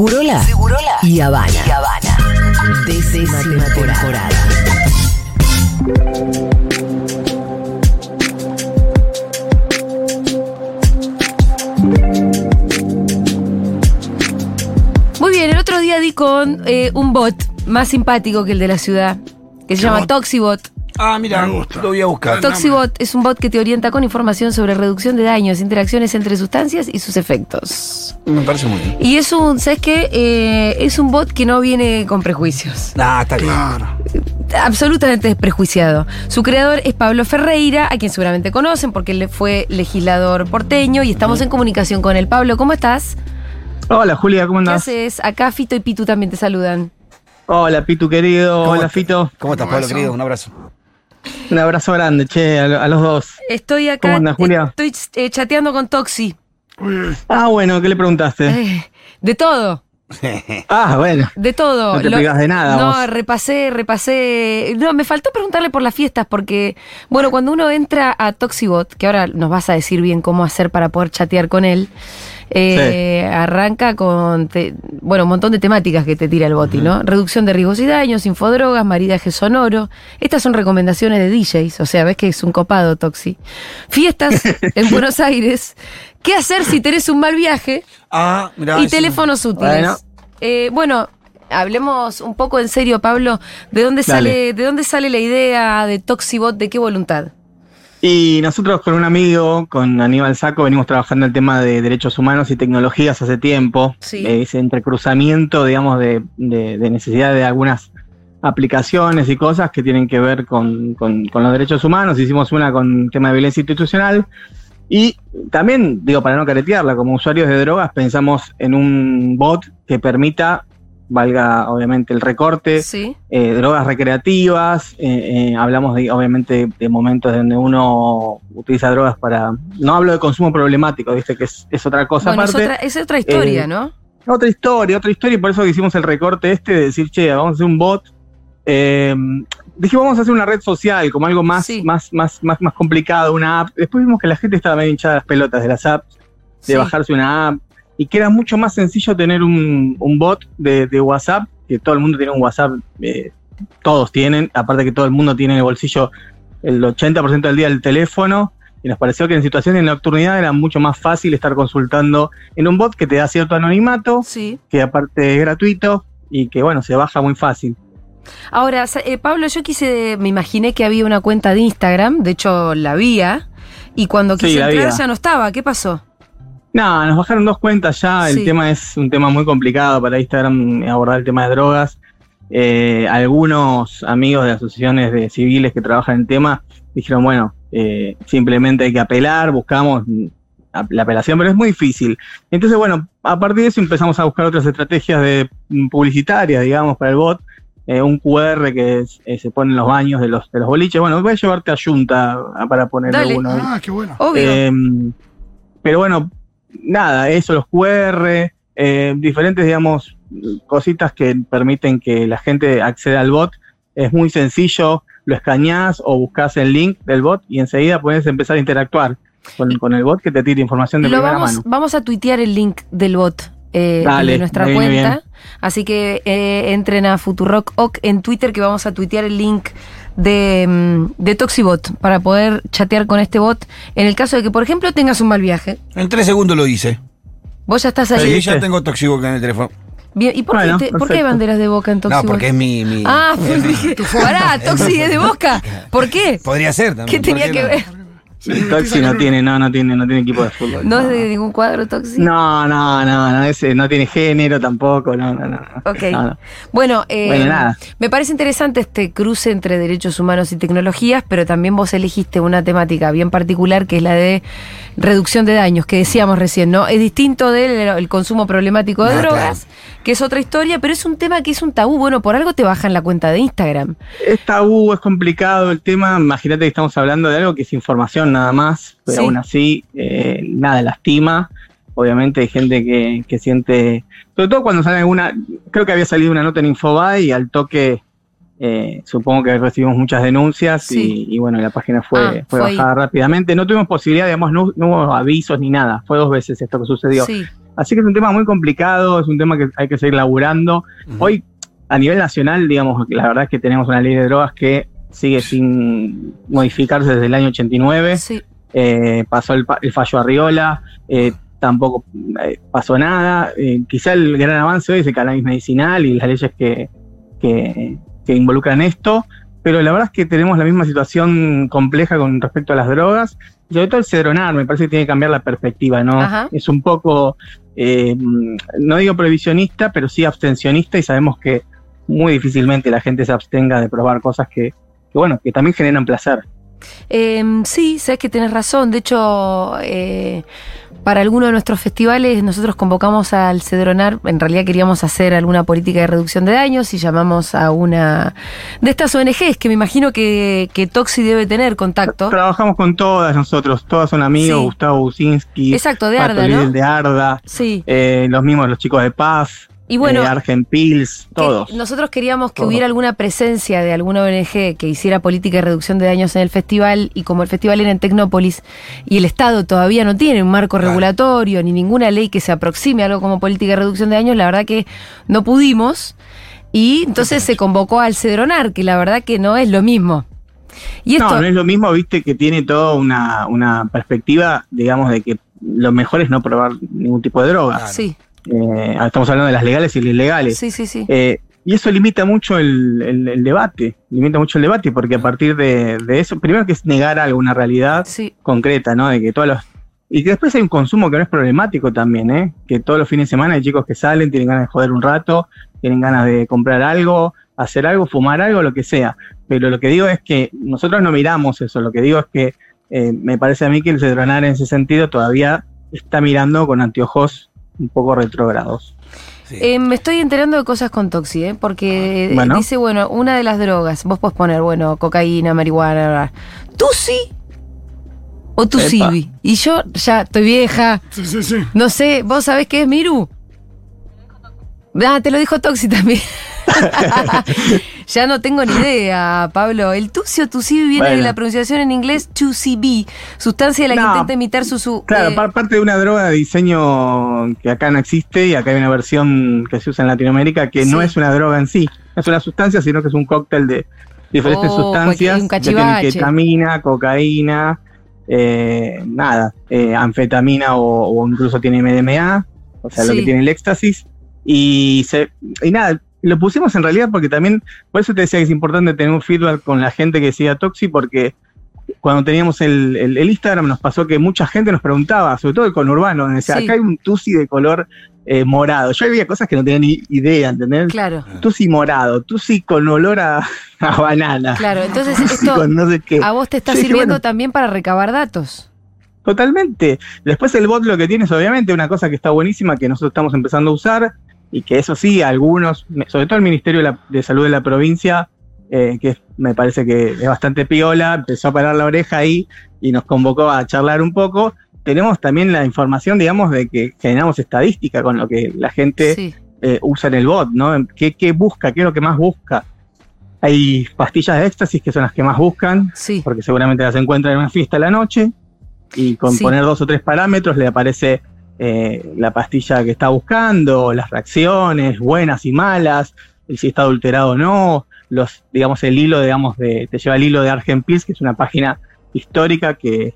Segurola, y Habana. Y Habana. Décima temporada. Muy bien, el otro día di con eh, un bot más simpático que el de la ciudad, que se llama Toxibot. Ah, mira, lo voy a buscar. Toxibot es un bot que te orienta con información sobre reducción de daños, interacciones entre sustancias y sus efectos. Me parece muy bien. Y es un, ¿sabes qué? Eh, es un bot que no viene con prejuicios. Ah, está bien. Absolutamente desprejuiciado. Su creador es Pablo Ferreira, a quien seguramente conocen porque él fue legislador porteño y estamos en comunicación con él. Pablo, ¿cómo estás? Hola Julia, ¿cómo ¿Qué andás? haces? Acá Fito y Pitu también te saludan. Hola Pitu querido, ¿Cómo hola? Fito. ¿Cómo estás, Pablo, querido? Un abrazo. Un abrazo grande, che, a, a los dos. Estoy acá. ¿Cómo andas, Julia? Estoy eh, chateando con Toxi. Ah, bueno, ¿qué le preguntaste? Eh, de todo. Ah, bueno. De todo. No te pegas de nada, No, vos. repasé, repasé. No, me faltó preguntarle por las fiestas porque, bueno, cuando uno entra a Toxibot, que ahora nos vas a decir bien cómo hacer para poder chatear con él, eh, arranca con, te- bueno, un montón de temáticas que te tira el boti, ¿no? Reducción de riesgos y daños, infodrogas, maridaje sonoro. Estas son recomendaciones de DJs, o sea, ves que es un copado Toxi. Fiestas en Buenos Aires. ¿Qué hacer si tenés un mal viaje? Ah, mira. y teléfonos útiles. Bueno. Eh, bueno, hablemos un poco en serio, Pablo. ¿De dónde Dale. sale, de dónde sale la idea de Toxibot? ¿De qué voluntad? Y nosotros con un amigo, con Aníbal Saco, venimos trabajando el tema de derechos humanos y tecnologías hace tiempo. Sí. Eh, Ese entrecruzamiento, digamos, de, de- de necesidad de algunas aplicaciones y cosas que tienen que ver con, con- con los derechos humanos. Hicimos una con tema de violencia institucional. Y también, digo, para no caretearla, como usuarios de drogas, pensamos en un bot que permita, valga obviamente el recorte, Sí. eh, drogas recreativas, eh, eh, hablamos de, obviamente de momentos donde uno utiliza drogas para, no hablo de consumo problemático, viste que es, es otra cosa Bueno, es aparte, otra, es otra historia, ¿no? otra historia, otra historia, y por eso hicimos el recorte este de decir, che, vamos a hacer un bot, dijimos vamos a hacer una red social, como algo más, Sí. más, más, más, más complicado, una app, después vimos que la gente estaba medio hinchada de las pelotas de las apps, de Sí. bajarse una app y que era mucho más sencillo tener un, un bot de, de WhatsApp, que todo el mundo tiene un WhatsApp, eh, todos tienen, aparte que todo el mundo tiene en el bolsillo el 80% del día el teléfono, y nos pareció que en situaciones de nocturnidad era mucho más fácil estar consultando en un bot que te da cierto anonimato, Sí. que aparte es gratuito y que bueno, se baja muy fácil. Ahora, eh, Pablo, yo quise, me imaginé que había una cuenta de Instagram, de hecho la había, y cuando quise entrar había. ya no estaba. ¿Qué pasó? No, nos bajaron dos cuentas ya. Sí. El tema es un tema muy complicado para Instagram abordar el tema de drogas. Eh, algunos amigos de asociaciones de civiles que trabajan en el tema dijeron, bueno, eh, simplemente hay que apelar, buscamos la apelación, pero es muy difícil. Entonces, bueno, a partir de eso empezamos a buscar otras estrategias de mm, publicitarias, digamos, para el bot. Eh, un QR que es- eh, se pone en los baños de los, de los boliches. Bueno, voy a llevarte a Junta ah, para poner Dale. uno. ahí. Ah, qué bueno. Obvio. Eh, pero bueno, nada, eso, los QR, eh, diferentes, digamos, cositas que permiten que la gente acceda al bot. Es muy sencillo, lo escaneás o buscas el link del bot y enseguida puedes empezar a interactuar con, con el bot que te tire información de Lo primera vamos, mano. vamos a tuitear el link del bot eh, Dale, de nuestra cuenta. bien. Así que eh, entren a Futurock Oc en Twitter que vamos a tuitear el link de, mm, de Toxibot para poder chatear con este bot. En el caso de que, por ejemplo, tengas un mal viaje. En tres segundos lo hice. Vos ya estás Sí, ahí. ¿viste? ya tengo Toxiboca en el teléfono. Bien, ¿Y por, Bueno, qué te- por qué hay banderas de boca en No, Toxibot? porque es mi. mi- Ah, pues dije, pará, Toxi es de boca. ¿Por qué? Podría ser también. ¿Qué ¿por tenía qué que no? ver? Toxi no tiene, no, no tiene, no tiene equipo de fútbol. ¿No es de ningún cuadro Toxi? No, no, no, no, ese no tiene género tampoco, no, no, no. no. Ok. No, no. Bueno, eh, Bueno, nada. me parece interesante este cruce entre derechos humanos y tecnologías, pero también vos elegiste una temática bien particular que es la de reducción de daños, que decíamos recién, ¿no? Es distinto del el consumo problemático de drogas, que es otra historia, pero es un tema que es un tabú. Bueno, por algo te bajan la cuenta de Instagram. Es tabú, es complicado el tema. Imagínate que estamos hablando de algo que es información nada más, pero Sí. aún así eh, nada lastima. Obviamente hay gente que, que siente, sobre todo cuando sale alguna, creo que había salido una nota en Infobae y al toque eh, supongo que recibimos muchas denuncias Sí. y, y bueno, la página fue, Ah, fue fue ahí. bajada rápidamente. No tuvimos posibilidad, digamos, no, no hubo avisos ni nada. Fue dos veces esto que sucedió. Sí. Así que es un tema muy complicado, es un tema que hay que seguir laburando. Hoy, a nivel nacional, digamos, la verdad es que tenemos una ley de drogas que sigue sin modificarse desde el año 89. Sí. Eh, pasó el, pa- el fallo Arriola, eh, tampoco eh, pasó nada. Eh, quizá el gran avance hoy es el cannabis medicinal y las leyes que, que, que involucran esto, pero la verdad es que tenemos la misma situación compleja con respecto a las drogas. Y sobre todo el cedronar, me parece que tiene que cambiar la perspectiva, ¿no? Ajá. Es un poco, eh, no digo prohibicionista, pero sí abstencionista y sabemos que muy difícilmente la gente se abstenga de probar cosas que, bueno, que también generan placer. Eh, sí, sabes que tenés razón. De hecho, eh, para alguno de nuestros festivales nosotros convocamos al Cedronar. En realidad queríamos hacer alguna política de reducción de daños y llamamos a una de estas ONGs que me imagino que, que Toxi debe tener contacto. Trabajamos con todas nosotros, todas son amigos, Sí. Gustavo Businski, Exacto, de Pato Arda, Lidl ¿no? de Arda, Sí. eh, los mismos, los chicos de Paz, Y bueno, eh, que todos. nosotros queríamos que Todos. hubiera alguna presencia de alguna ONG que hiciera política de reducción de daños en el festival y como el festival era en Tecnópolis y el Estado todavía no tiene un marco Claro. regulatorio ni ninguna ley que se aproxime a algo como política de reducción de daños, la verdad que no pudimos y entonces se convocó al Cedronar, que la verdad que no es lo mismo. Y esto, No, no es lo mismo, viste, que tiene toda una, una perspectiva, digamos, de que lo mejor es no probar ningún tipo de droga. Sí, Eh, estamos hablando de las legales y las ilegales. sí, sí, sí. Eh, y eso limita mucho el, el- el debate, limita mucho el debate, porque a partir de, de eso, primero que es negar alguna realidad Sí, concreta, ¿no? De que todos los... Y que después hay un consumo que no es problemático también, ¿eh? Que todos los fines de semana hay chicos que salen, tienen ganas de joder un rato, tienen ganas de comprar algo, hacer algo, fumar algo, lo que sea. Pero lo que digo es que nosotros no miramos eso, lo que digo es que eh, me parece a mí que el Cedronar en ese sentido todavía está mirando con anteojos un poco retrógrados. Sí. Eh, me estoy enterando de cosas con Toxi, ¿eh? porque eh, Bueno. dice, bueno, una de las drogas, vos podés poner, bueno, cocaína, marihuana, bla, bla. ¿Tusi o Tusibi? Y yo ya estoy vieja, Sí, sí, sí. no sé, ¿vos sabés qué es Miru? Ah, te lo dijo Toxi también. ya no tengo ni idea, Pablo. El Tusi o Tusibi viene de la pronunciación en inglés 2CB, sustancia de la que intenta imitar su... su Claro, eh, par- parte de una droga de diseño que acá no existe y acá hay una versión que se usa en Latinoamérica que no es una droga en sí, no es una sustancia, sino que es un cóctel de diferentes Oh, sustancias. ketamina, cocaína, eh, nada, eh, anfetamina o, o incluso tiene MDMA, o sea, lo que tiene el éxtasis. Y, se, y nada, lo pusimos en realidad porque también, por eso te decía que es importante tener un feedback con la gente que siga Toxi, porque cuando teníamos el, el- el Instagram nos pasó que mucha gente nos preguntaba, sobre todo el conurbano, decía, Sí. acá hay un tusi de color eh, morado. Yo había cosas que no tenía ni idea, ¿entendés? Claro, Tusi morado, tusi con olor a, a banana. claro. Entonces esto con no sé qué. a vos te está sirviendo bueno. también para recabar datos. Totalmente. Después el bot lo que tiene es obviamente una cosa que está buenísima que nosotros estamos empezando a usar y que eso sí, algunos, sobre todo el Ministerio de, la- de Salud de la provincia, eh, que me parece que es bastante piola, empezó a parar la oreja ahí y nos convocó a charlar un poco. Tenemos también la información, digamos, de que generamos estadística con lo que la gente Sí, eh, usa en el bot, ¿no? ¿Qué, ¿Qué busca? ¿Qué es lo que más busca? Hay pastillas de éxtasis que son las que más buscan, sí. porque seguramente las encuentran en una fiesta a la noche y con Sí. poner dos o tres parámetros le aparece eh, la pastilla que está buscando, las reacciones, buenas y malas, el si está adulterado o no, los, digamos, el hilo, digamos, de, te lleva el hilo de Argen Pills, que es una página histórica que,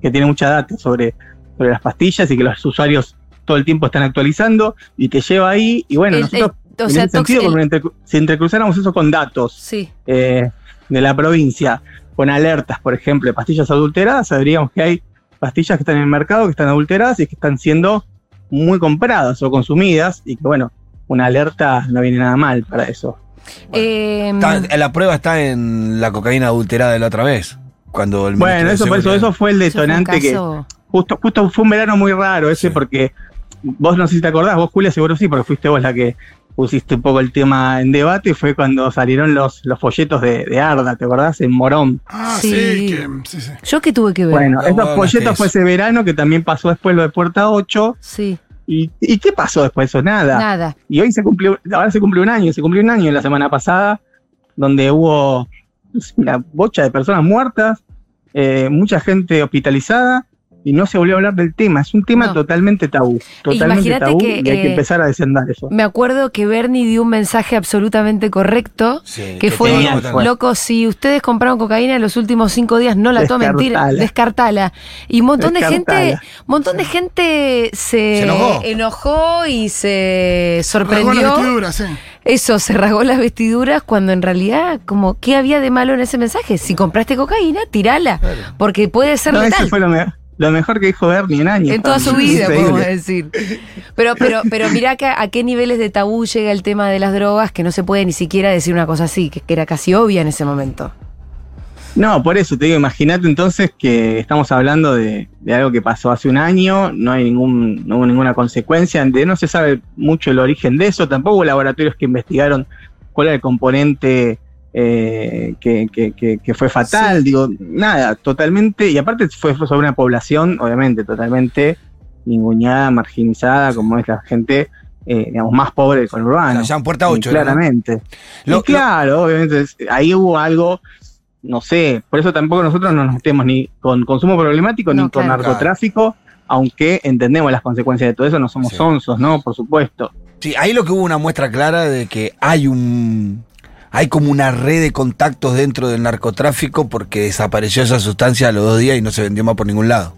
que tiene mucha data sobre, sobre las pastillas y que los usuarios todo el tiempo están actualizando y te lleva ahí y bueno, El- nosotros el- o en sea, ese sentido, Tox- el- con entre- si entrecruzáramos eso con datos, sí, eh, de la provincia con alertas, por ejemplo, de pastillas adulteradas, sabríamos que hay pastillas que están en el mercado, que están adulteradas y que están siendo muy compradas o consumidas y que bueno, una alerta no viene nada mal para eso. Eh, Está- la prueba está en la cocaína adulterada de la otra vez. Cuando el Bueno, eso, por eso, eso fue el fue detonante que justo, justo fue un verano muy raro ese Sí. porque vos no sé si te acordás, vos Julia seguro sí, porque fuiste vos la que pusiste un poco el tema en debate y fue cuando salieron los, los folletos de, de Arda, ¿te acordás? En Morón. Ah, Sí. sí, que, sí, sí. ¿Yo qué tuve que ver? Bueno, No, esos folletos fue ese verano que también pasó después lo de Puerta 8. Sí, ¿Y, y qué pasó después de eso? Nada. nada. Y hoy se cumplió, ahora se cumplió un año, se cumplió un año la semana pasada, donde hubo una bocha de personas muertas, eh, mucha gente hospitalizada y no se volvió a hablar del tema. Es un tema No. totalmente tabú. Totalmente Imagínate tabú que, y hay que eh, empezar a descendar eso. Me acuerdo que Bernie dio un mensaje absolutamente correcto, Sí, que que fue, genial loco, si ustedes compraron cocaína en los últimos cinco días, no la tomen, Descartala. descartala. Y un montón de gente, montón de gente se, Se enojó. enojó y se sorprendió. Eso, se rasgó las vestiduras cuando en realidad, como, ¿qué había de malo en ese mensaje? Si compraste cocaína, tirala, porque puede ser No, eso letal. fue lo, lo mejor que dijo Bernie en años. En toda su vida, podemos decir. Pero, pero, pero mirá que a qué niveles de tabú llega el tema de las drogas que no se puede ni siquiera decir una cosa así, que, que era casi obvia en ese momento. No, por eso te digo, imagínate entonces que estamos hablando de, de algo que pasó hace un año, no hay ningún, no hubo ninguna consecuencia, de, no se sabe mucho el origen de eso, tampoco hubo laboratorios que investigaron cuál era el componente eh, que, que- que- que fue fatal, Sí. digo, nada, totalmente, y aparte fue sobre una población, obviamente, totalmente ninguneada, marginizada, como es la gente, eh, digamos, más pobre del conurbano. Allá en Puerta Sí, 8, ¿no? Claramente. Lo- Y claro, obviamente, ahí hubo algo, no sé, por eso tampoco nosotros no nos metemos ni con consumo problemático No, ni con claro. narcotráfico, aunque entendemos las consecuencias de todo eso, no somos Sí. sonsos, ¿no? Por supuesto. Sí, ahí lo que hubo una muestra clara de que hay un. Hay como una red de contactos dentro del narcotráfico porque desapareció esa sustancia a los dos días y no se vendió más por ningún lado.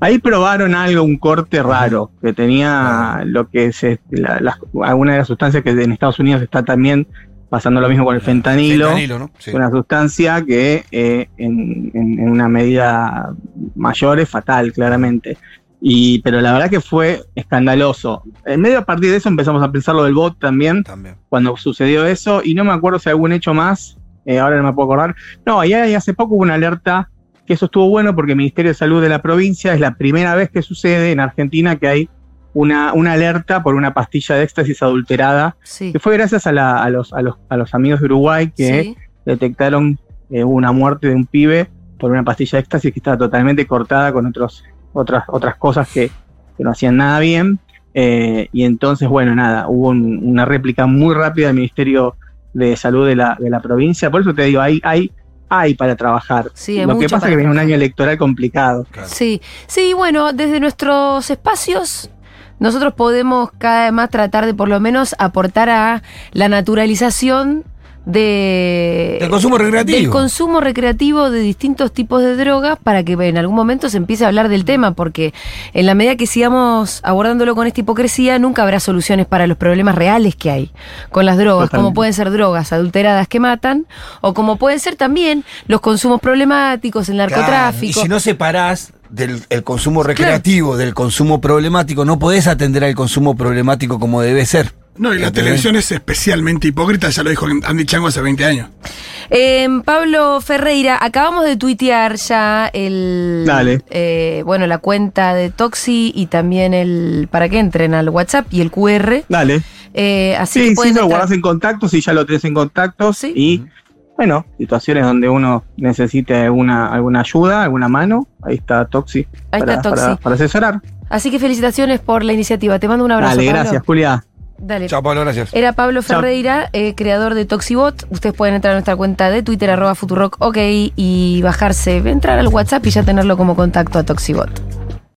Ahí probaron algo, un corte raro, que tenía lo que se, la- las- alguna de las sustancias que en Estados Unidos está también pasando lo mismo con el fentanilo. Fentanilo, ¿no? Sí. una sustancia que eh, en, en- en una medida mayor es fatal, claramente. Y, pero la verdad que fue escandaloso. En medio a partir de eso empezamos a pensar lo del bot también, También. cuando sucedió eso, y no me acuerdo si hay algún hecho más, eh, ahora no me puedo acordar. No, y ahí hace poco hubo una alerta, que eso estuvo bueno porque el Ministerio de Salud de la provincia es la primera vez que sucede en Argentina que hay una, una alerta por una pastilla de éxtasis adulterada, Sí. que fue gracias a, la- a los, a, los, a los amigos de Uruguay que sí. detectaron eh, una muerte de un pibe por una pastilla de éxtasis que estaba totalmente cortada con otros, otras, otras cosas que, que no hacían nada bien. Eh, y entonces, bueno, nada, hubo un- una réplica muy rápida del Ministerio de Salud de la, de la provincia. Por eso te digo, hay, hay, hay para trabajar. Sí, hay Lo que pasa es que viene un año electoral complicado. Claro. Sí, sí, bueno, desde nuestros espacios nosotros podemos cada vez más tratar de por lo menos aportar a la naturalización de Del consumo recreativo. del consumo recreativo de distintos tipos de drogas para que en algún momento se empiece a hablar del tema porque en la medida que sigamos abordándolo con esta hipocresía nunca habrá soluciones para los problemas reales que hay con las drogas como pueden ser drogas adulteradas que matan o como pueden ser también los consumos problemáticos el Claro, narcotráfico Y si no separás del el consumo recreativo del consumo problemático, no podés atender al consumo problemático como debe ser. No, y la ¿Entendés? televisión es especialmente hipócrita, ya lo dijo Andy Chango hace 20 años. Eh, Pablo Ferreira, acabamos de tuitear ya el. Dale. eh, bueno, la cuenta de Toxi y también el. para que entren al WhatsApp y el QR. Dale. Eh, así Sí, que sí, lo guardas en contactos y ya lo tenés en contactos. Sí. Y bueno, situaciones donde uno necesite alguna, alguna ayuda, alguna mano, ahí está Toxi. Ahí para, está Toxi. para- para asesorar. Así que felicitaciones por la iniciativa. Te mando un abrazo. Dale, Pablo. gracias, Julia. Dale. Chao, Pablo, gracias. Era Pablo. Ferreira, eh, creador de Toxibot. Ustedes pueden entrar a nuestra cuenta de Twitter, arroba Futurock, ok, y bajarse, entrar al WhatsApp y ya tenerlo como contacto a Toxibot.